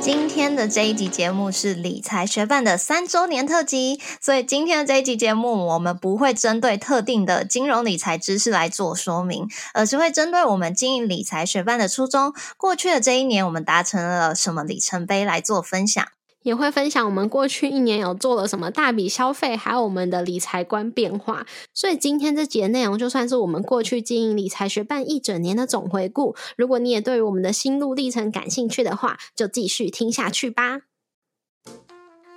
今天的这一集节目是理财学伴的三周年特辑，所以今天的这一集节目，我们不会针对特定的金融理财知识来做说明，而是会针对我们经营理财学伴的初衷，过去的这一年我们达成了什么里程碑来做分享。也会分享我们过去一年有做了什么大笔消费，还有我们的理财观变化。所以今天这节内容就算是我们过去经营理财学办一整年的总回顾。如果你也对于我们的心路历程感兴趣的话，就继续听下去吧。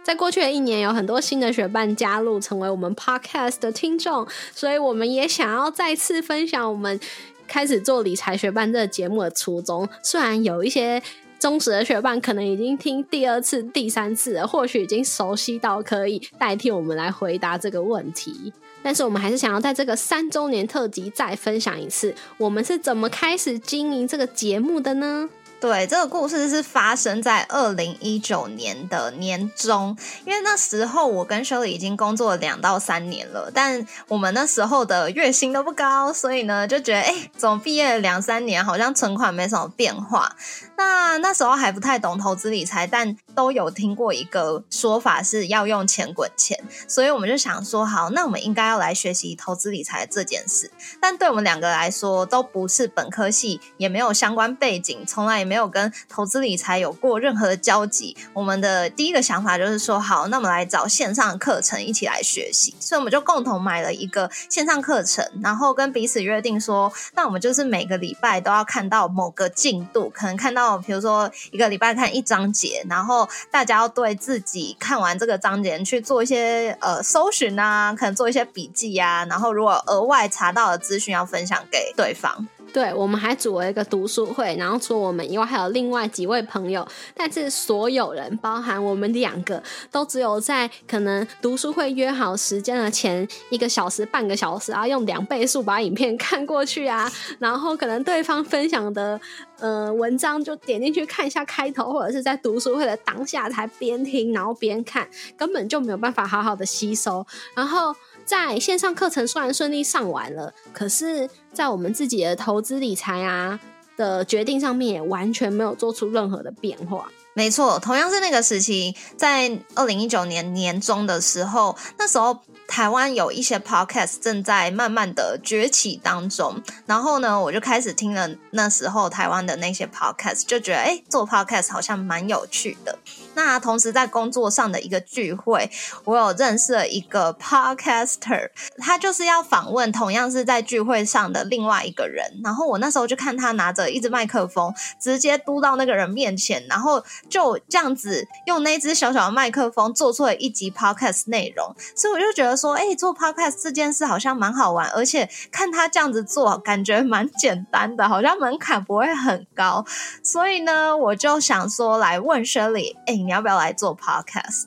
在过去的一年，有很多新的学伴加入，成为我们 Podcast 的听众，所以我们也想要再次分享我们开始做理财学伴这个节目的初衷。虽然有一些。忠实的学伴可能已经听第二次、第三次了，或许已经熟悉到可以代替我们来回答这个问题。但是我们还是想要在这个三周年特辑再分享一次，我们是怎么开始经营这个节目的呢？对，这个故事是发生在二零一九年的年中，因为那时候我跟修理已经工作两到三年了，但我们那时候的月薪都不高，所以呢就觉得，哎，怎么毕业两三年，好像存款没什么变化。那那时候还不太懂投资理财，但都有听过一个说法是要用钱滚钱，所以我们就想说，好，那我们应该要来学习投资理财这件事。但对我们两个来说，都不是本科系，也没有相关背景，从来也没有跟投资理财有过任何的交集。我们的第一个想法就是说，好，那我们来找线上课程一起来学习。所以我们就共同买了一个线上课程，然后跟彼此约定说，那我们就是每个礼拜都要看到某个进度，可能看到。比如说一个礼拜看一章节，然后大家要对自己看完这个章节去做一些呃搜寻啊，可能做一些笔记啊，然后如果额外查到的资讯要分享给对方。对，我们还组了一个读书会，然后除了我们以外，还有另外几位朋友。但是所有人，包含我们两个，都只有在可能读书会约好时间的前一个小时、半个小时啊，用两倍速把影片看过去啊。然后可能对方分享的呃文章，就点进去看一下开头，或者是在读书会的当下才边听然后边看，根本就没有办法好好的吸收。然后。在线上课程虽然顺利上完了，可是，在我们自己的投资理财啊的决定上面，也完全没有做出任何的变化。没错，同样是那个时期，在二零一九年年中的时候，那时候台湾有一些 podcast 正在慢慢的崛起当中，然后呢，我就开始听了那时候台湾的那些 podcast，就觉得哎，做 podcast 好像蛮有趣的。那同时在工作上的一个聚会，我有认识了一个 podcaster，他就是要访问同样是在聚会上的另外一个人。然后我那时候就看他拿着一支麦克风，直接嘟到那个人面前，然后就这样子用那支小小的麦克风做出了一集 podcast 内容。所以我就觉得说，哎，做 podcast 这件事好像蛮好玩，而且看他这样子做，感觉蛮简单的，好像门槛不会很高。所以呢，我就想说来问 Shirley，哎。你要不要来做 podcast？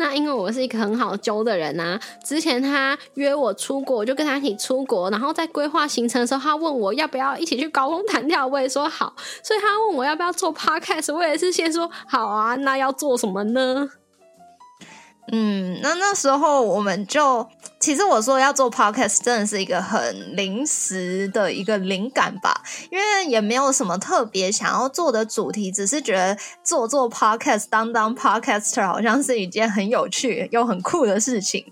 那因为我是一个很好揪的人啊，之前他约我出国，我就跟他一起出国，然后在规划行程的时候，他问我要不要一起去高空弹跳，我也说好。所以他问我要不要做 podcast，我也是先说好啊。那要做什么呢？嗯，那那时候我们就，其实我说要做 podcast 真的是一个很临时的一个灵感吧，因为也没有什么特别想要做的主题，只是觉得做做 podcast 当当 podcaster 好像是一件很有趣又很酷的事情。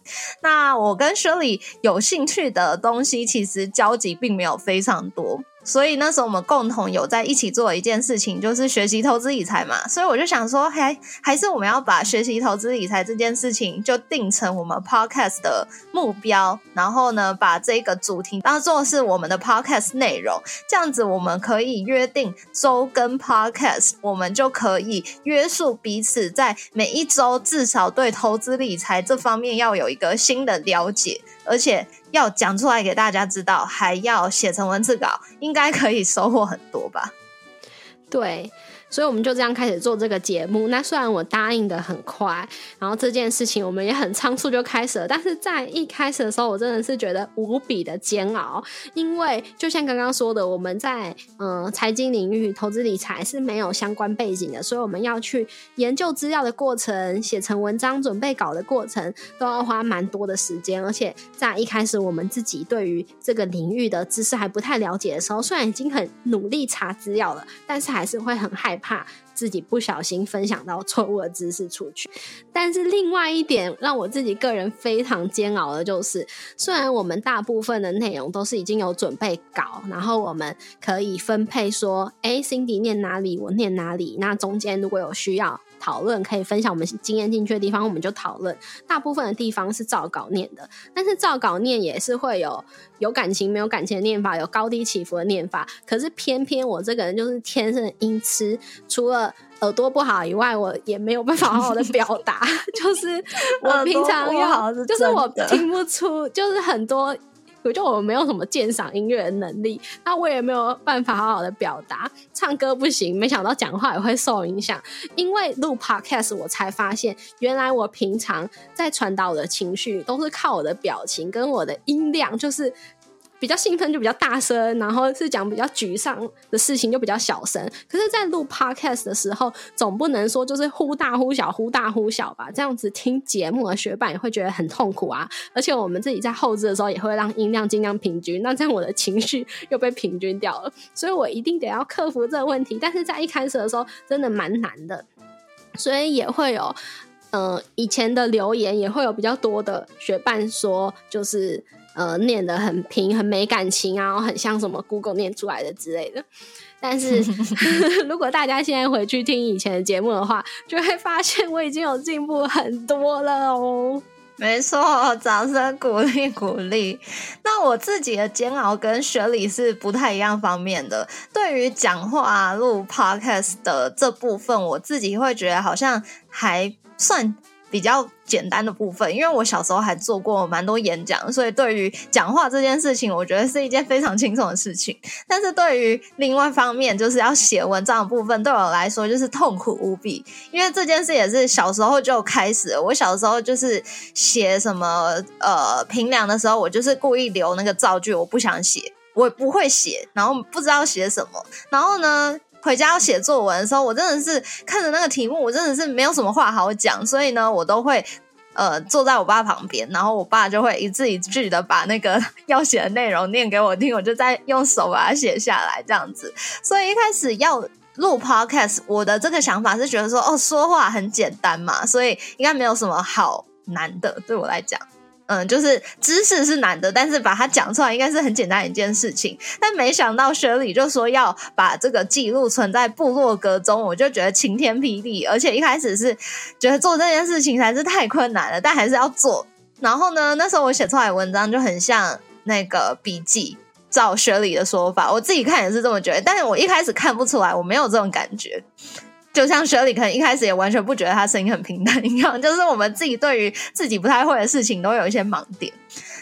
那我跟 Shirley 有兴趣的东西，其实交集并没有非常多。所以那时候我们共同有在一起做一件事情，就是学习投资理财嘛。所以我就想说，还还是我们要把学习投资理财这件事情就定成我们 podcast 的目标，然后呢，把这个主题当做是我们的 podcast 内容。这样子我们可以约定周跟 podcast，我们就可以约束彼此，在每一周至少对投资理财这方面要有一个新的了解。而且要讲出来给大家知道，还要写成文字稿，应该可以收获很多吧？对。所以我们就这样开始做这个节目。那虽然我答应的很快，然后这件事情我们也很仓促就开始了，但是在一开始的时候，我真的是觉得无比的煎熬，因为就像刚刚说的，我们在嗯财经领域、投资理财是没有相关背景的，所以我们要去研究资料的过程、写成文章、准备稿的过程，都要花蛮多的时间。而且在一开始，我们自己对于这个领域的知识还不太了解的时候，虽然已经很努力查资料了，但是还是会很害怕。怕自己不小心分享到错误的知识出去，但是另外一点让我自己个人非常煎熬的就是，虽然我们大部分的内容都是已经有准备稿，然后我们可以分配说，哎，Cindy 念哪里，我念哪里，那中间如果有需要。讨论可以分享我们经验进去的地方，我们就讨论。大部分的地方是照稿念的，但是照稿念也是会有有感情没有感情的念法，有高低起伏的念法。可是偏偏我这个人就是天生音痴，除了耳朵不好以外，我也没有办法好好的表达。就是我 平常要，就是我听不出，就是很多。我就我没有什么鉴赏音乐的能力，那我也没有办法好好的表达，唱歌不行，没想到讲话也会受影响。因为录 podcast，我才发现原来我平常在传达我的情绪都是靠我的表情跟我的音量，就是。比较兴奋就比较大声，然后是讲比较沮丧的事情就比较小声。可是，在录 podcast 的时候，总不能说就是忽大忽小，忽大忽小吧？这样子听节目的学伴也会觉得很痛苦啊。而且我们自己在后置的时候，也会让音量尽量平均。那这样我的情绪又被平均掉了，所以我一定得要克服这个问题。但是在一开始的时候，真的蛮难的，所以也会有，嗯，以前的留言也会有比较多的学伴说，就是。呃，念的很平，很没感情啊，很像什么 Google 念出来的之类的。但是 如果大家现在回去听以前的节目的话，就会发现我已经有进步很多了哦。没错，掌声鼓励鼓励。那我自己的煎熬跟学理是不太一样方面的。对于讲话录 Podcast 的这部分，我自己会觉得好像还算。比较简单的部分，因为我小时候还做过蛮多演讲，所以对于讲话这件事情，我觉得是一件非常轻松的事情。但是对于另外方面，就是要写文章的部分，对我来说就是痛苦无比。因为这件事也是小时候就开始，我小时候就是写什么呃评量的时候，我就是故意留那个造句，我不想写，我也不会写，然后不知道写什么，然后呢。回家要写作文的时候，我真的是看着那个题目，我真的是没有什么话好讲，所以呢，我都会呃坐在我爸旁边，然后我爸就会一字一句的把那个 要写的内容念给我听，我就在用手把它写下来，这样子。所以一开始要录 podcast，我的这个想法是觉得说，哦，说话很简单嘛，所以应该没有什么好难的，对我来讲。嗯，就是知识是难的，但是把它讲出来应该是很简单一件事情。但没想到学理就说要把这个记录存在部落格中，我就觉得晴天霹雳。而且一开始是觉得做这件事情还是太困难了，但还是要做。然后呢，那时候我写出来文章就很像那个笔记，照学理的说法，我自己看也是这么觉得。但是我一开始看不出来，我没有这种感觉。就像雪里可能一开始也完全不觉得他声音很平淡一样，就是我们自己对于自己不太会的事情都有一些盲点。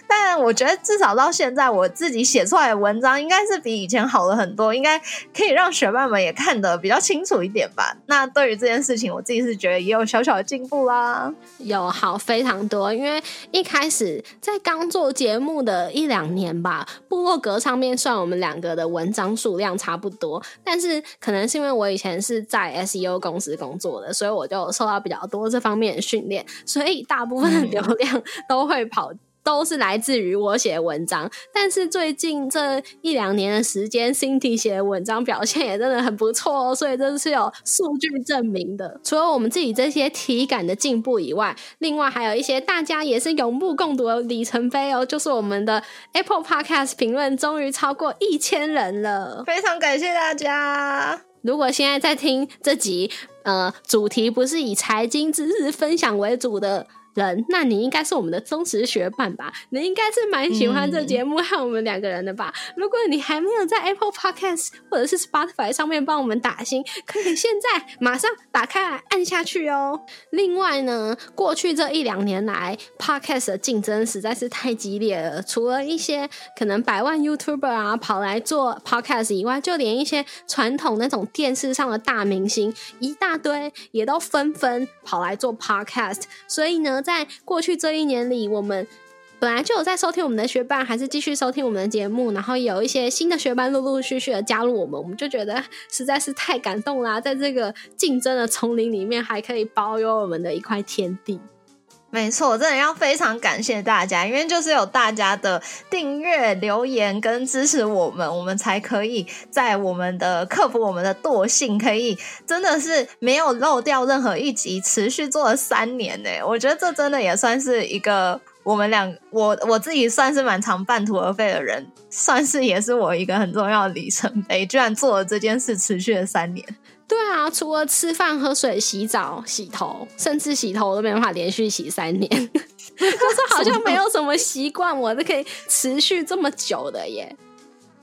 但我觉得至少到现在，我自己写出来的文章应该是比以前好了很多，应该可以让学伴们也看得比较清楚一点吧。那对于这件事情，我自己是觉得也有小小的进步啦，有好非常多。因为一开始在刚做节目的一两年吧，部落格上面算我们两个的文章数量差不多，但是可能是因为我以前是在 SEO 公司工作的，所以我就受到比较多这方面的训练，所以大部分的流量都会跑。都是来自于我写的文章，但是最近这一两年的时间，Cindy 写的文章表现也真的很不错哦，所以这是有数据证明的。除了我们自己这些体感的进步以外，另外还有一些大家也是有目共睹的里程碑哦，就是我们的 Apple Podcast 评论终于超过一千人了，非常感谢大家。如果现在在听这集。呃主题不是以财经知识分享为主的。人，那你应该是我们的忠实学伴吧？你应该是蛮喜欢这节目和我们两个人的吧？如果你还没有在 Apple Podcast 或者是 Spotify 上面帮我们打星，可以现在马上打开来按下去哦。另外呢，过去这一两年来，Podcast 的竞争实在是太激烈了。除了一些可能百万 YouTuber 啊跑来做 Podcast 以外，就连一些传统那种电视上的大明星一大堆，也都纷纷跑来做 Podcast。所以呢。在过去这一年里，我们本来就有在收听我们的学伴，还是继续收听我们的节目，然后有一些新的学伴陆陆续续的加入我们，我们就觉得实在是太感动啦！在这个竞争的丛林里面，还可以保有我们的一块天地。没错，真的要非常感谢大家，因为就是有大家的订阅、留言跟支持我们，我们才可以在我们的克服我们的惰性，可以真的是没有漏掉任何一集，持续做了三年呢。我觉得这真的也算是一个我们两我我自己算是蛮常半途而废的人，算是也是我一个很重要的里程碑，居然做了这件事，持续了三年。对啊，除了吃饭、喝水、洗澡、洗头，甚至洗头都没办法连续洗三年，就是好像没有什么习惯，我都可以持续这么久的耶。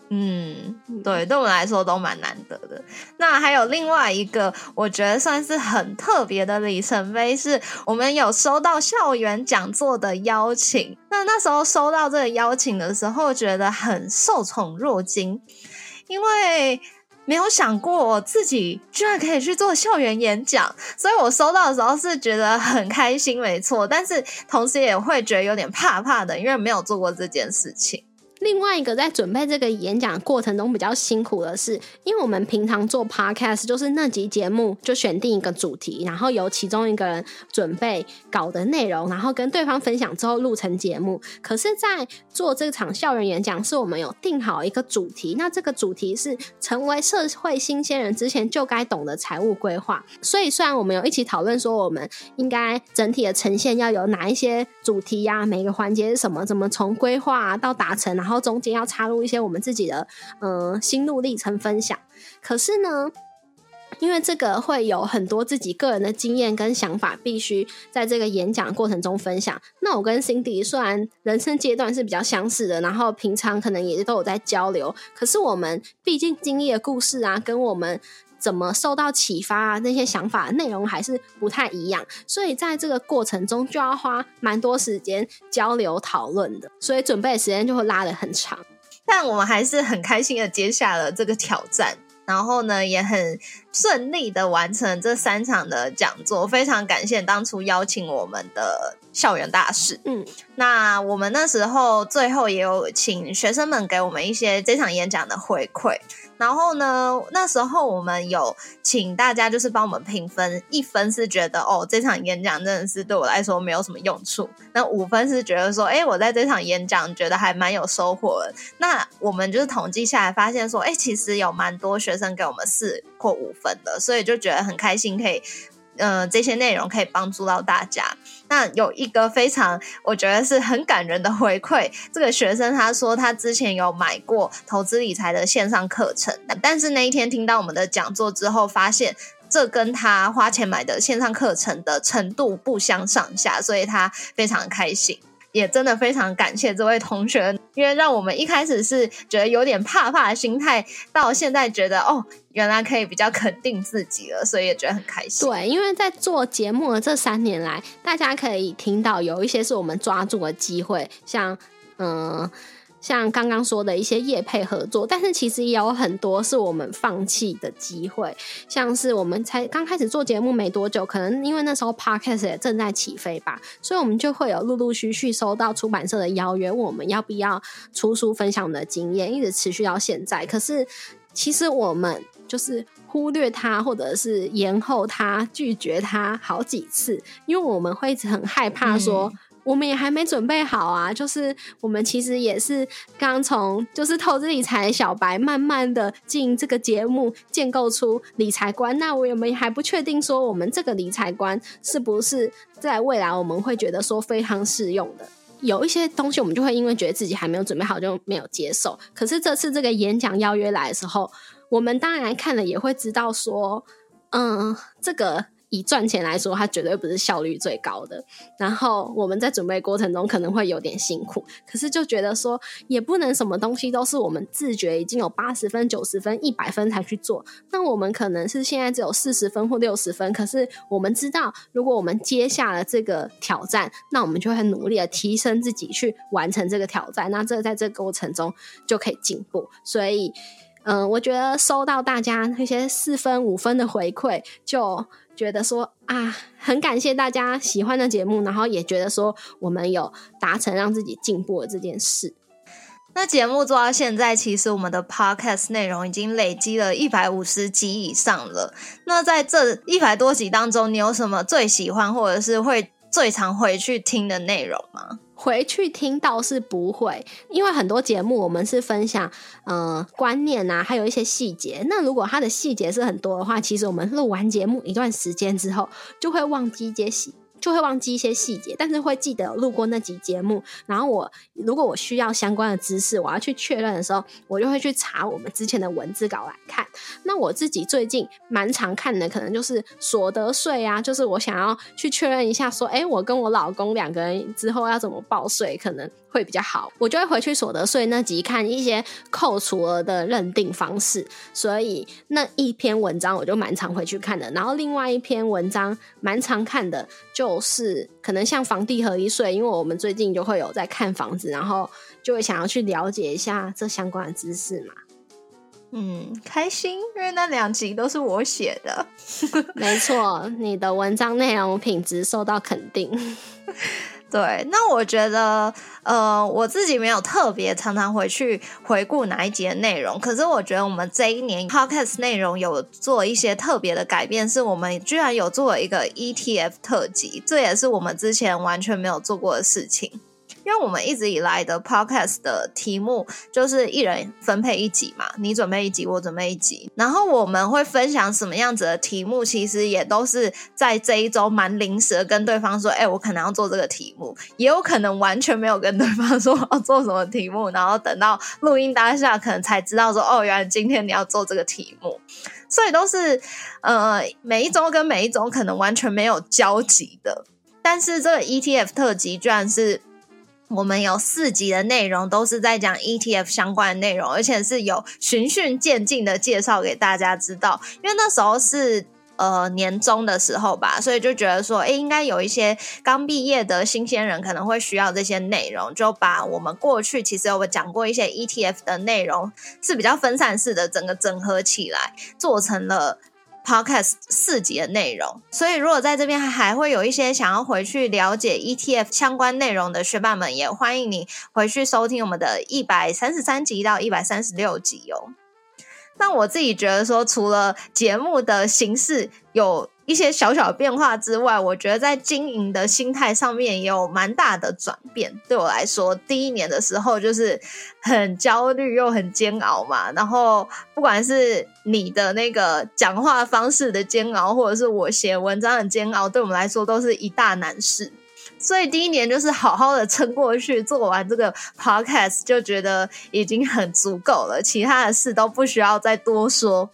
嗯，对，对我们来说都蛮难得的。那还有另外一个，我觉得算是很特别的里程碑，是我们有收到校园讲座的邀请。那那时候收到这个邀请的时候，觉得很受宠若惊，因为。没有想过我自己居然可以去做校园演讲，所以我收到的时候是觉得很开心，没错。但是同时也会觉得有点怕怕的，因为没有做过这件事情。另外一个在准备这个演讲过程中比较辛苦的是，因为我们平常做 podcast 就是那集节目就选定一个主题，然后由其中一个人准备稿的内容，然后跟对方分享之后录成节目。可是，在做这场校园演讲，是我们有定好一个主题，那这个主题是成为社会新鲜人之前就该懂的财务规划。所以，虽然我们有一起讨论说，我们应该整体的呈现要有哪一些主题呀，每个环节是什么，怎么从规划到达成，然后。然后中间要插入一些我们自己的嗯心路历程分享，可是呢，因为这个会有很多自己个人的经验跟想法，必须在这个演讲过程中分享。那我跟 Cindy 虽然人生阶段是比较相似的，然后平常可能也都有在交流，可是我们毕竟经历的故事啊，跟我们。怎么受到启发啊？那些想法内容还是不太一样，所以在这个过程中就要花蛮多时间交流讨论的，所以准备时间就会拉得很长。但我们还是很开心的接下了这个挑战，然后呢也很顺利的完成这三场的讲座。非常感谢当初邀请我们的校园大使。嗯，那我们那时候最后也有请学生们给我们一些这场演讲的回馈。然后呢？那时候我们有请大家，就是帮我们评分，一分是觉得哦，这场演讲真的是对我来说没有什么用处；那五分是觉得说，哎，我在这场演讲觉得还蛮有收获的。那我们就是统计下来发现说，哎，其实有蛮多学生给我们四或五分的，所以就觉得很开心，可以。嗯，这些内容可以帮助到大家。那有一个非常我觉得是很感人的回馈，这个学生他说他之前有买过投资理财的线上课程，但是那一天听到我们的讲座之后，发现这跟他花钱买的线上课程的程度不相上下，所以他非常开心。也真的非常感谢这位同学，因为让我们一开始是觉得有点怕怕的心态，到现在觉得哦，原来可以比较肯定自己了，所以也觉得很开心。对，因为在做节目的这三年来，大家可以听到有一些是我们抓住的机会，像嗯。像刚刚说的一些业配合作，但是其实也有很多是我们放弃的机会。像是我们才刚开始做节目没多久，可能因为那时候 podcast 也正在起飞吧，所以我们就会有陆陆续续收到出版社的邀约，问我们要不要出书分享我们的经验，一直持续到现在。可是其实我们就是忽略它，或者是延后它，拒绝它好几次，因为我们会一直很害怕说。我们也还没准备好啊，就是我们其实也是刚从就是投资理财小白，慢慢的进这个节目，建构出理财观。那我们还不确定说，我们这个理财观是不是在未来我们会觉得说非常适用的。有一些东西，我们就会因为觉得自己还没有准备好，就没有接受。可是这次这个演讲邀约来的时候，我们当然看了也会知道说。嗯，这个。以赚钱来说，它绝对不是效率最高的。然后我们在准备过程中可能会有点辛苦，可是就觉得说也不能什么东西都是我们自觉已经有八十分、九十分、一百分才去做。那我们可能是现在只有四十分或六十分，可是我们知道，如果我们接下了这个挑战，那我们就会努力的提升自己去完成这个挑战。那这在这个过程中就可以进步。所以，嗯，我觉得收到大家那些四分、五分的回馈，就。觉得说啊，很感谢大家喜欢的节目，然后也觉得说我们有达成让自己进步的这件事。那节目做到现在，其实我们的 podcast 内容已经累积了一百五十集以上了。那在这一百多集当中，你有什么最喜欢或者是会最常回去听的内容吗？回去听倒是不会，因为很多节目我们是分享呃观念啊，还有一些细节。那如果它的细节是很多的话，其实我们录完节目一段时间之后，就会忘记这些细。就会忘记一些细节，但是会记得录过那集节目。然后我如果我需要相关的知识，我要去确认的时候，我就会去查我们之前的文字稿来看。那我自己最近蛮常看的，可能就是所得税啊，就是我想要去确认一下，说，哎，我跟我老公两个人之后要怎么报税，可能。会比较好，我就会回去所得税那集看一些扣除额的认定方式，所以那一篇文章我就蛮常回去看的。然后另外一篇文章蛮常看的，就是可能像房地合一税，因为我们最近就会有在看房子，然后就会想要去了解一下这相关的知识嘛。嗯，开心，因为那两集都是我写的。没错，你的文章内容品质受到肯定。对，那我觉得，呃，我自己没有特别常常回去回顾哪一集的内容，可是我觉得我们这一年 podcast 内容有做一些特别的改变，是我们居然有做了一个 ETF 特辑，这也是我们之前完全没有做过的事情。因为我们一直以来的 podcast 的题目就是一人分配一集嘛，你准备一集，我准备一集，然后我们会分享什么样子的题目，其实也都是在这一周蛮临时的跟对方说，哎，我可能要做这个题目，也有可能完全没有跟对方说要做什么题目，然后等到录音当下可能才知道说，哦，原来今天你要做这个题目，所以都是呃每一周跟每一周可能完全没有交集的，但是这个 ETF 特辑居然是。我们有四集的内容都是在讲 ETF 相关的内容，而且是有循序渐进的介绍给大家知道。因为那时候是呃年终的时候吧，所以就觉得说，哎，应该有一些刚毕业的新鲜人可能会需要这些内容，就把我们过去其实有讲过一些 ETF 的内容是比较分散式的，整个整合起来做成了。Podcast 四集的内容，所以如果在这边还会有一些想要回去了解 ETF 相关内容的学伴们，也欢迎你回去收听我们的一百三十三集到一百三十六集哦。那我自己觉得说，除了节目的形式有。一些小小变化之外，我觉得在经营的心态上面也有蛮大的转变。对我来说，第一年的时候就是很焦虑又很煎熬嘛。然后不管是你的那个讲话方式的煎熬，或者是我写文章的煎熬，对我们来说都是一大难事。所以第一年就是好好的撑过去，做完这个 podcast 就觉得已经很足够了，其他的事都不需要再多说。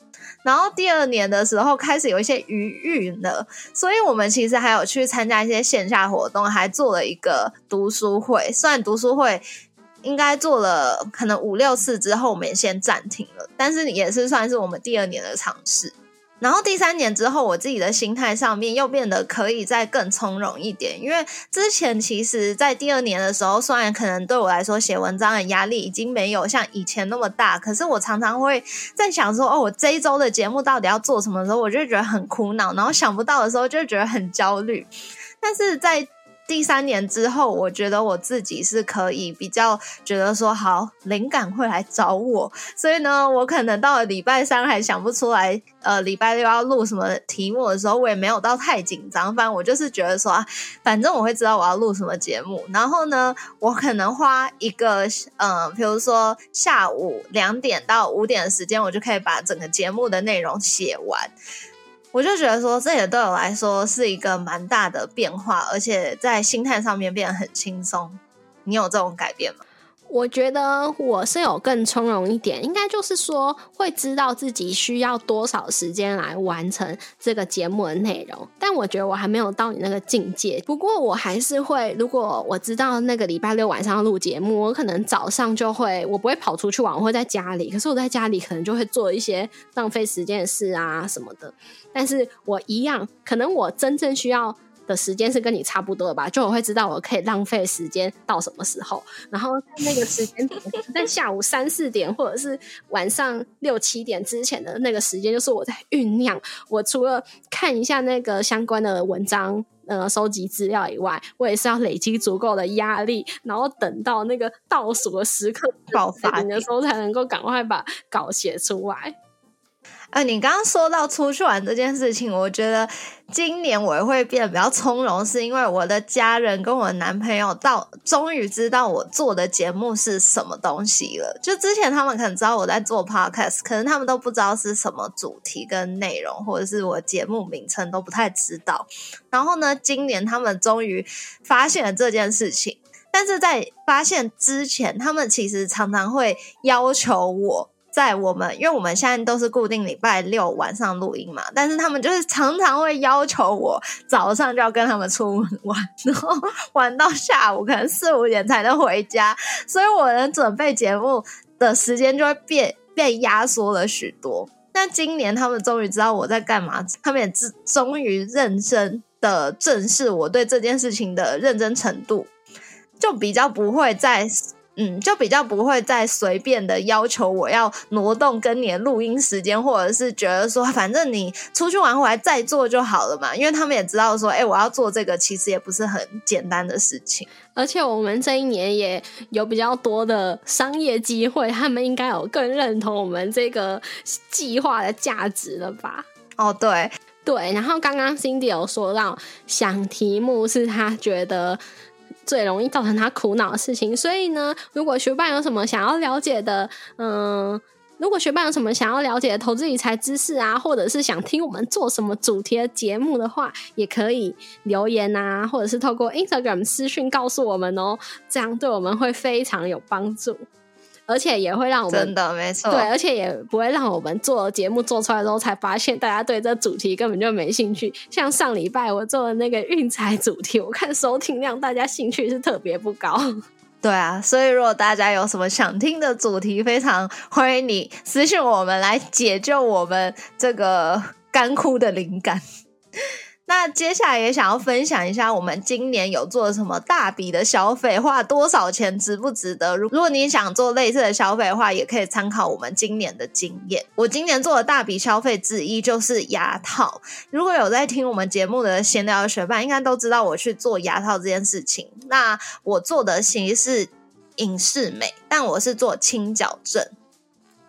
然后第二年的时候开始有一些余裕了，所以我们其实还有去参加一些线下活动，还做了一个读书会。虽然读书会应该做了可能五六次之后，我们也先暂停了，但是也是算是我们第二年的尝试。然后第三年之后，我自己的心态上面又变得可以再更从容一点，因为之前其实，在第二年的时候，虽然可能对我来说写文章的压力已经没有像以前那么大，可是我常常会在想说，哦，我这一周的节目到底要做什么？的时候我就觉得很苦恼，然后想不到的时候就觉得很焦虑，但是在。第三年之后，我觉得我自己是可以比较觉得说好灵感会来找我，所以呢，我可能到了礼拜三还想不出来，呃，礼拜六要录什么题目的时候，我也没有到太紧张。反正我就是觉得说啊，反正我会知道我要录什么节目，然后呢，我可能花一个嗯，比如说下午两点到五点的时间，我就可以把整个节目的内容写完。我就觉得说，这也对我来说是一个蛮大的变化，而且在心态上面变得很轻松。你有这种改变吗？我觉得我是有更从容一点，应该就是说会知道自己需要多少时间来完成这个节目的内容。但我觉得我还没有到你那个境界。不过我还是会，如果我知道那个礼拜六晚上要录节目，我可能早上就会，我不会跑出去玩，我会在家里。可是我在家里可能就会做一些浪费时间的事啊什么的。但是我一样，可能我真正需要。的时间是跟你差不多的吧，就我会知道我可以浪费时间到什么时候，然后那个时间点在下午三四点或者是晚上六七点之前的那个时间，就是我在酝酿。我除了看一下那个相关的文章，呃，收集资料以外，我也是要累积足够的压力，然后等到那个倒数的时刻爆发的时候，才能够赶快把稿写出来。呃，你刚刚说到出去玩这件事情，我觉得今年我会变得比较从容，是因为我的家人跟我的男朋友到终于知道我做的节目是什么东西了。就之前他们可能知道我在做 podcast，可能他们都不知道是什么主题跟内容，或者是我节目名称都不太知道。然后呢，今年他们终于发现了这件事情，但是在发现之前，他们其实常常会要求我。在我们，因为我们现在都是固定礼拜六晚上录音嘛，但是他们就是常常会要求我早上就要跟他们出门玩，然后玩到下午可能四五点才能回家，所以我能准备节目的时间就会变被压缩了许多。那今年他们终于知道我在干嘛，他们也终终于认真的正视我对这件事情的认真程度，就比较不会再。嗯，就比较不会再随便的要求我要挪动跟你的录音时间，或者是觉得说反正你出去玩回来再做就好了嘛。因为他们也知道说，哎，我要做这个其实也不是很简单的事情。而且我们这一年也有比较多的商业机会，他们应该有更认同我们这个计划的价值了吧？哦，对对。然后刚刚 Cindy 有说到想题目是他觉得。最容易造成他苦恼的事情，所以呢，如果学霸有什么想要了解的，嗯，如果学霸有什么想要了解投资理财知识啊，或者是想听我们做什么主题的节目的话，也可以留言啊，或者是透过 Instagram 私讯告诉我们哦，这样对我们会非常有帮助。而且也会让我们真的没错，对，而且也不会让我们做节目做出来之后才发现大家对这主题根本就没兴趣。像上礼拜我做的那个运彩主题，我看收听量大家兴趣是特别不高。对啊，所以如果大家有什么想听的主题，非常欢迎你私信我们来解救我们这个干枯的灵感。那接下来也想要分享一下，我们今年有做什么大笔的消费，花多少钱，值不值得？如如果你想做类似的消费的话，也可以参考我们今年的经验。我今年做的大笔消费之一就是牙套。如果有在听我们节目的闲聊的学伴，应该都知道我去做牙套这件事情。那我做的其实是影视美，但我是做轻矫正，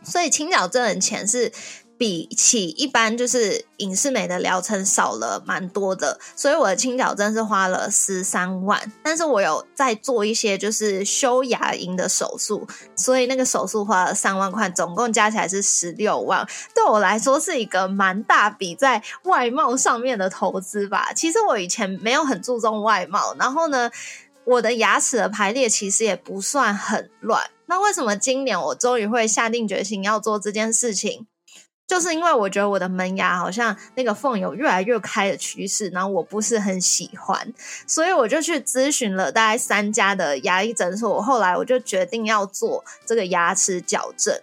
所以轻矫正的钱是。比起一般就是影视美的疗程少了蛮多的，所以我的清矫正是花了十三万，但是我有在做一些就是修牙龈的手术，所以那个手术花了三万块，总共加起来是十六万。对我来说是一个蛮大笔在外貌上面的投资吧。其实我以前没有很注重外貌，然后呢，我的牙齿的排列其实也不算很乱。那为什么今年我终于会下定决心要做这件事情？就是因为我觉得我的门牙好像那个缝有越来越开的趋势，然后我不是很喜欢，所以我就去咨询了大概三家的牙医诊所。后来我就决定要做这个牙齿矫正。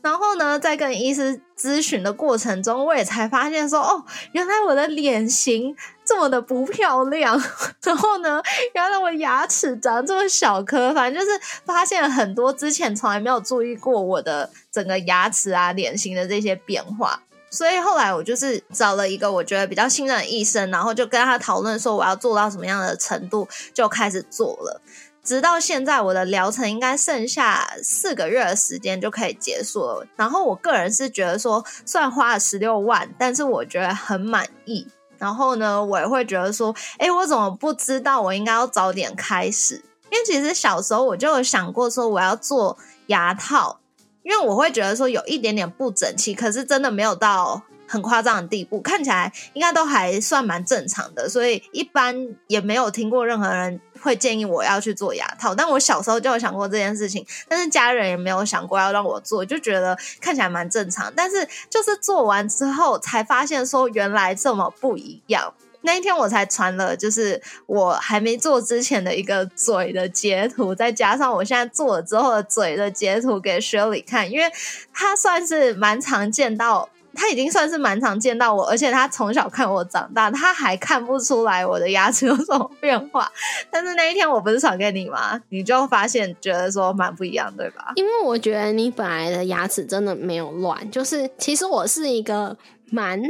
然后呢，在跟医师咨询的过程中，我也才发现说，哦，原来我的脸型这么的不漂亮。然后呢，原来我牙齿长这么小颗，反正就是发现很多之前从来没有注意过我的整个牙齿啊、脸型的这些变化。所以后来我就是找了一个我觉得比较信任的医生，然后就跟他讨论说我要做到什么样的程度，就开始做了。直到现在，我的疗程应该剩下四个月的时间就可以结束了。然后我个人是觉得说，虽然花了十六万，但是我觉得很满意。然后呢，我也会觉得说，哎，我怎么不知道我应该要早点开始？因为其实小时候我就有想过说，我要做牙套，因为我会觉得说有一点点不整齐，可是真的没有到。很夸张的地步，看起来应该都还算蛮正常的，所以一般也没有听过任何人会建议我要去做牙套。但我小时候就有想过这件事情，但是家人也没有想过要让我做，就觉得看起来蛮正常。但是就是做完之后才发现说原来这么不一样。那一天我才传了，就是我还没做之前的一个嘴的截图，再加上我现在做了之后的嘴的截图给 Shirley 看，因为他算是蛮常见到，他已经算是蛮常见到我，而且他从小看我长大，他还看不出来我的牙齿有什么变化。但是那一天我不是传给你吗？你就发现觉得说蛮不一样，对吧？因为我觉得你本来的牙齿真的没有乱，就是其实我是一个蛮。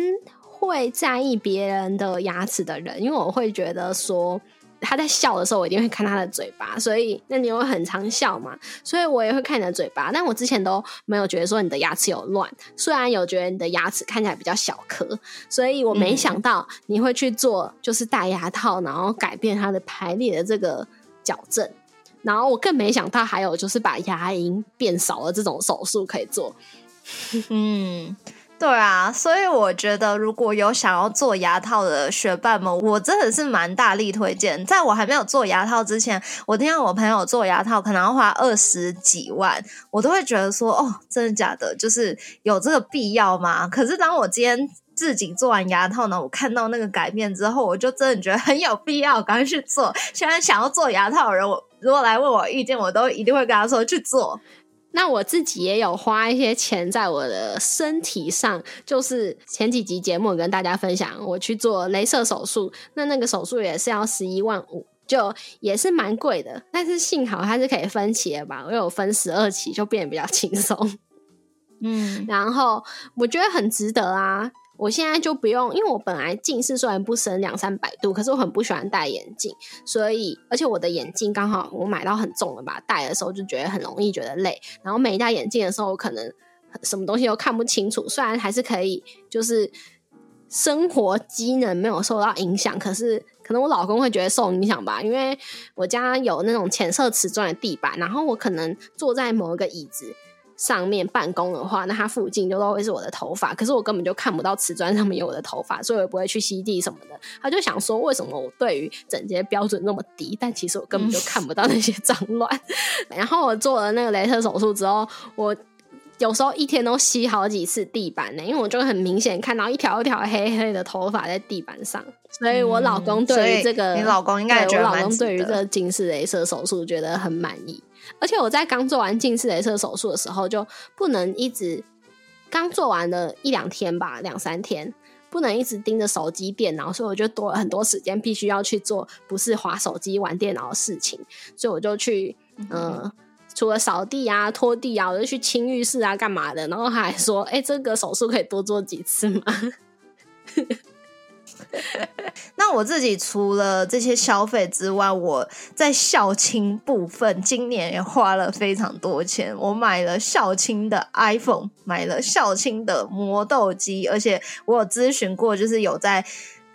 会在意别人的牙齿的人，因为我会觉得说他在笑的时候，我一定会看他的嘴巴，所以那你会很常笑嘛，所以我也会看你的嘴巴。但我之前都没有觉得说你的牙齿有乱，虽然有觉得你的牙齿看起来比较小颗，所以我没想到你会去做就是戴牙套，然后改变它的排列的这个矫正，然后我更没想到还有就是把牙龈变少了这种手术可以做，嗯。对啊，所以我觉得如果有想要做牙套的学伴们，我真的是蛮大力推荐。在我还没有做牙套之前，我听到我朋友做牙套可能要花二十几万，我都会觉得说，哦，真的假的？就是有这个必要吗？可是当我今天自己做完牙套呢，我看到那个改变之后，我就真的觉得很有必要，赶快去做。现在想要做牙套的人，我如果来问我意见，我都一定会跟他说去做。那我自己也有花一些钱在我的身体上，就是前几集节目跟大家分享，我去做镭射手术，那那个手术也是要十一万五，就也是蛮贵的。但是幸好它是可以分期的吧，我有分十二期，就变得比较轻松。嗯，然后我觉得很值得啊。我现在就不用，因为我本来近视虽然不深两三百度，可是我很不喜欢戴眼镜，所以而且我的眼镜刚好我买到很重的吧，戴的时候就觉得很容易觉得累，然后没戴眼镜的时候可能什么东西都看不清楚，虽然还是可以就是生活机能没有受到影响，可是可能我老公会觉得受影响吧，因为我家有那种浅色瓷砖的地板，然后我可能坐在某一个椅子。上面办公的话，那它附近就都会是我的头发，可是我根本就看不到瓷砖上面有我的头发，所以我也不会去吸地什么的。他就想说，为什么我对于整洁标准那么低？但其实我根本就看不到那些脏乱。然后我做了那个镭射手术之后，我有时候一天都吸好几次地板呢，因为我就很明显看到一条一条黑黑的头发在地板上。所以我老公对于这个，你老公应该我老公对于这个近视镭射手术觉得很满意。而且我在刚做完近视镭射手术的时候，就不能一直刚做完了一两天吧，两三天不能一直盯着手机、电脑，所以我就多了很多时间，必须要去做不是划手机、玩电脑的事情。所以我就去，嗯，除了扫地啊、拖地啊，我就去清浴室啊，干嘛的？然后他还说：“哎，这个手术可以多做几次吗？” 那我自己除了这些消费之外，我在校青部分今年也花了非常多钱。我买了校青的 iPhone，买了校青的磨豆机，而且我有咨询过，就是有在。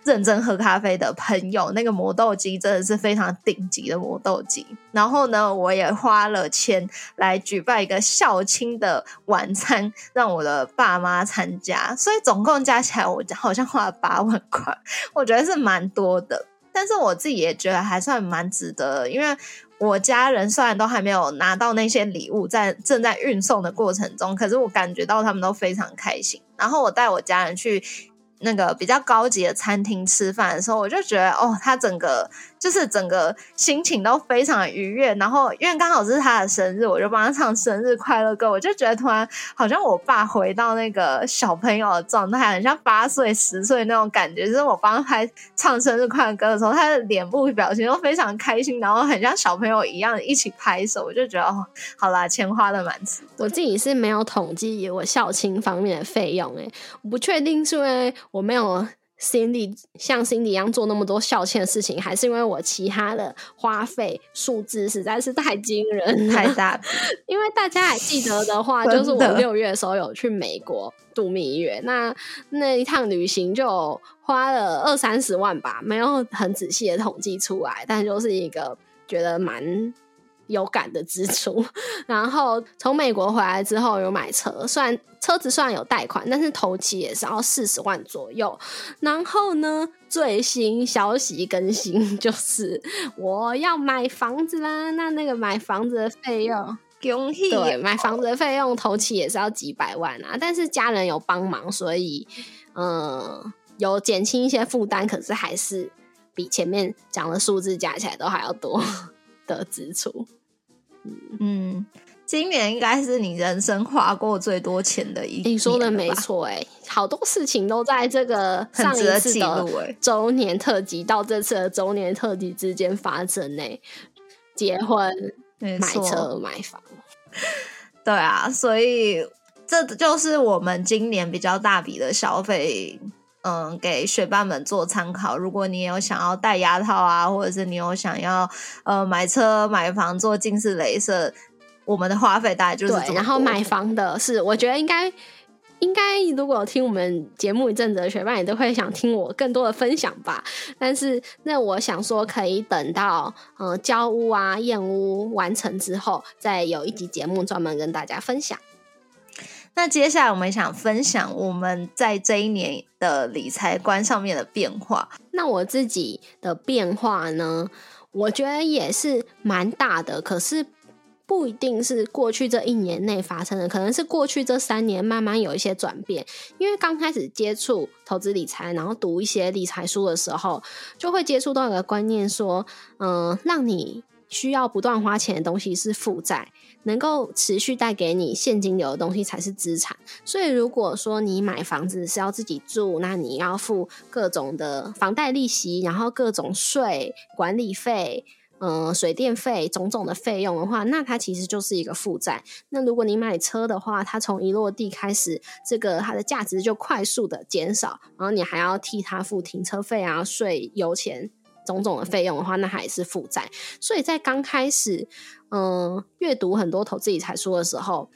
认真喝咖啡的朋友，那个磨豆机真的是非常顶级的磨豆机。然后呢，我也花了钱来举办一个校庆的晚餐，让我的爸妈参加。所以总共加起来，我好像花了八万块，我觉得是蛮多的。但是我自己也觉得还算蛮值得，因为我家人虽然都还没有拿到那些礼物，在正在运送的过程中，可是我感觉到他们都非常开心。然后我带我家人去。那个比较高级的餐厅吃饭的时候，我就觉得哦，他整个。就是整个心情都非常愉悦，然后因为刚好是他的生日，我就帮他唱生日快乐歌。我就觉得突然好像我爸回到那个小朋友的状态，很像八岁、十岁那种感觉。就是我帮他唱生日快乐歌的时候，他的脸部表情都非常开心，然后很像小朋友一样一起拍手。我就觉得哦，好啦，钱花的蛮值。我自己是没有统计我校庆方面的费用，诶，我不确定是因为我没有。Cindy 像 Cindy 一样做那么多孝歉的事情，还是因为我其他的花费数字实在是太惊人、太大。因为大家还记得的话，就是我六月的时候有去美国度蜜月，那那一趟旅行就花了二三十万吧，没有很仔细的统计出来，但就是一个觉得蛮有感的支出。然后从美国回来之后有买车，虽然车子虽然有贷款，但是头期也是要四十万左右。然后呢，最新消息更新 就是我要买房子啦。那那个买房子的费用，恭喜！对，买房子的费用头期也是要几百万啊。但是家人有帮忙，所以嗯，有减轻一些负担。可是还是比前面讲的数字加起来都还要多 的支出。嗯，今年应该是你人生花过最多钱的一。你说的没错，哎，好多事情都在这个 上一次的周年特辑到这次的周年特辑之间发生呢。结婚、买车、买房，对啊，所以这就是我们今年比较大笔的消费。嗯，给学伴们做参考。如果你有想要戴牙套啊，或者是你有想要呃买车、买房、做近视雷射，我们的花费大概就是对。然后买房的是，我觉得应该应该，如果听我们节目一阵子的学伴，也都会想听我更多的分享吧。但是那我想说，可以等到嗯交屋啊、验屋完成之后，再有一集节目专门跟大家分享。那接下来我们想分享我们在这一年的理财观上面的变化。那我自己的变化呢，我觉得也是蛮大的，可是不一定是过去这一年内发生的，可能是过去这三年慢慢有一些转变。因为刚开始接触投资理财，然后读一些理财书的时候，就会接触到一个观念，说，嗯，让你需要不断花钱的东西是负债。能够持续带给你现金流的东西才是资产。所以，如果说你买房子是要自己住，那你要付各种的房贷利息，然后各种税、管理费、嗯水电费种种的费用的话，那它其实就是一个负债。那如果你买车的话，它从一落地开始，这个它的价值就快速的减少，然后你还要替它付停车费啊、税、油钱种种的费用的话，那还是负债。所以在刚开始。嗯，阅读很多投资理财书的时候，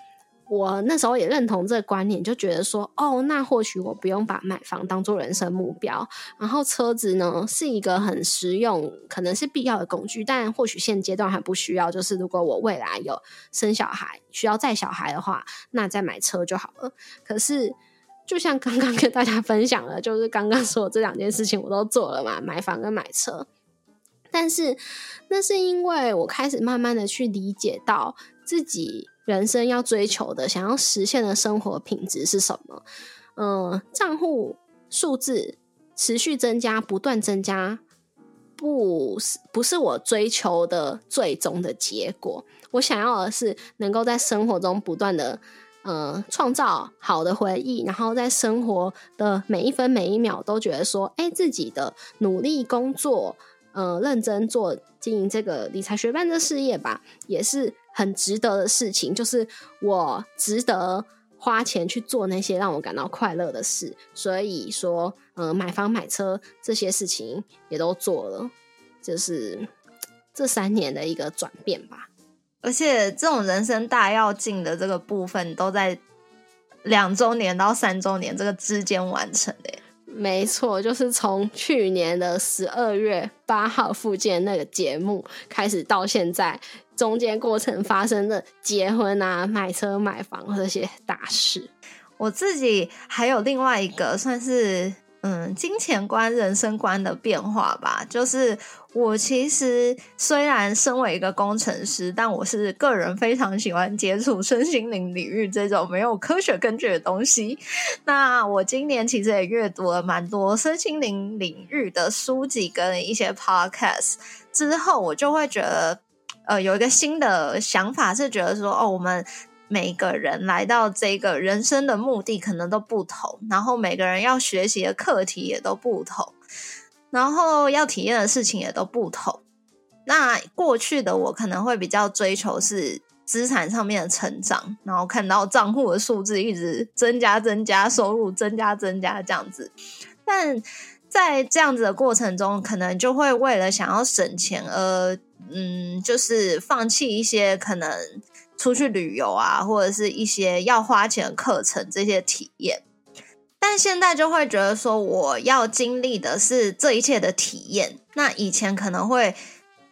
我那时候也认同这个观念，就觉得说，哦，那或许我不用把买房当做人生目标，然后车子呢是一个很实用，可能是必要的工具，但或许现阶段还不需要。就是如果我未来有生小孩，需要带小孩的话，那再买车就好了。可是，就像刚刚跟大家分享了，就是刚刚说这两件事情我都做了嘛，买房跟买车。但是，那是因为我开始慢慢的去理解到自己人生要追求的、想要实现的生活品质是什么。嗯，账户数字持续增加、不断增加，不是不是我追求的最终的结果。我想要的是能够在生活中不断的，呃，创造好的回忆，然后在生活的每一分每一秒都觉得说，哎，自己的努力工作。呃，认真做经营这个理财学班的事业吧，也是很值得的事情。就是我值得花钱去做那些让我感到快乐的事。所以说，呃，买房买车这些事情也都做了，就是这三年的一个转变吧。而且，这种人生大要进的这个部分，都在两周年到三周年这个之间完成的。没错，就是从去年的十二月八号附近那个节目开始到现在，中间过程发生的结婚啊、买车、买房这些大事，我自己还有另外一个算是。嗯，金钱观、人生观的变化吧。就是我其实虽然身为一个工程师，但我是个人非常喜欢接触身心灵领域这种没有科学根据的东西。那我今年其实也阅读了蛮多身心灵领域的书籍跟一些 podcast，之后我就会觉得，呃，有一个新的想法，是觉得说，哦，我们。每个人来到这个人生的目的可能都不同，然后每个人要学习的课题也都不同，然后要体验的事情也都不同。那过去的我可能会比较追求是资产上面的成长，然后看到账户的数字一直增加、增加，收入增加、增加这样子。但在这样子的过程中，可能就会为了想要省钱而嗯，就是放弃一些可能。出去旅游啊，或者是一些要花钱的课程，这些体验。但现在就会觉得说，我要经历的是这一切的体验。那以前可能会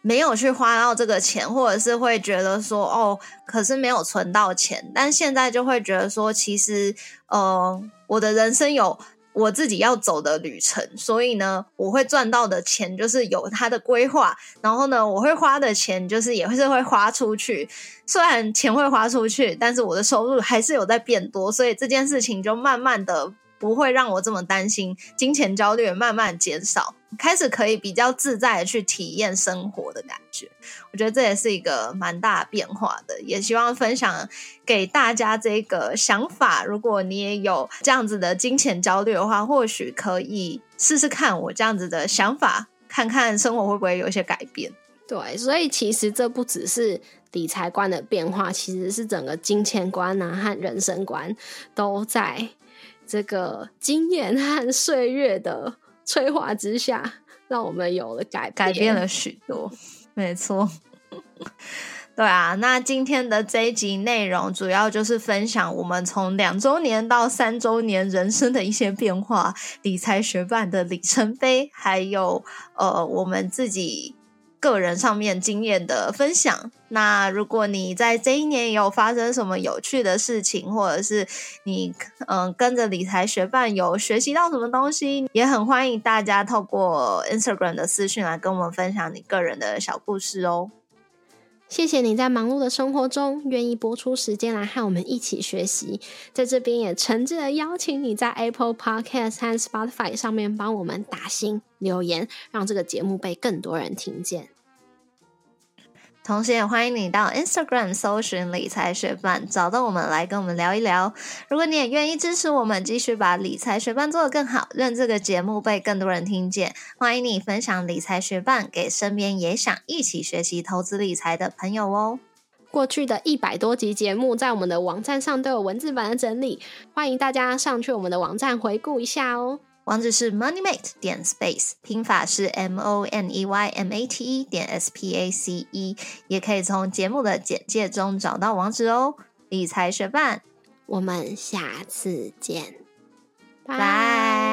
没有去花到这个钱，或者是会觉得说哦，可是没有存到钱，但现在就会觉得说，其实呃，我的人生有。我自己要走的旅程，所以呢，我会赚到的钱就是有他的规划，然后呢，我会花的钱就是也会是会花出去。虽然钱会花出去，但是我的收入还是有在变多，所以这件事情就慢慢的。不会让我这么担心，金钱焦虑慢慢减少，开始可以比较自在的去体验生活的感觉。我觉得这也是一个蛮大变化的，也希望分享给大家这个想法。如果你也有这样子的金钱焦虑的话，或许可以试试看我这样子的想法，看看生活会不会有一些改变。对，所以其实这不只是理财观的变化，其实是整个金钱观啊和人生观都在。这个经验和岁月的催化之下，让我们有了改改变了许多。没错，对啊。那今天的这一集内容，主要就是分享我们从两周年到三周年人生的一些变化，理财学办的里程碑，还有呃我们自己。个人上面经验的分享。那如果你在这一年有发生什么有趣的事情，或者是你嗯跟着理财学伴有学习到什么东西，也很欢迎大家透过 Instagram 的私讯来跟我们分享你个人的小故事哦。谢谢你在忙碌的生活中愿意播出时间来和我们一起学习，在这边也诚挚的邀请你在 Apple Podcast 和 Spotify 上面帮我们打星留言，让这个节目被更多人听见。同时也欢迎你到 Instagram 搜寻理财学伴，找到我们来跟我们聊一聊。如果你也愿意支持我们，继续把理财学伴做得更好，让这个节目被更多人听见，欢迎你分享理财学伴给身边也想一起学习投资理财的朋友哦。过去的一百多集节目在我们的网站上都有文字版的整理，欢迎大家上去我们的网站回顾一下哦。网址是 moneymate 点 space，拼法是 m o n e y m a t e 点 s p a c e，也可以从节目的简介中找到网址哦。理财学伴，我们下次见，拜。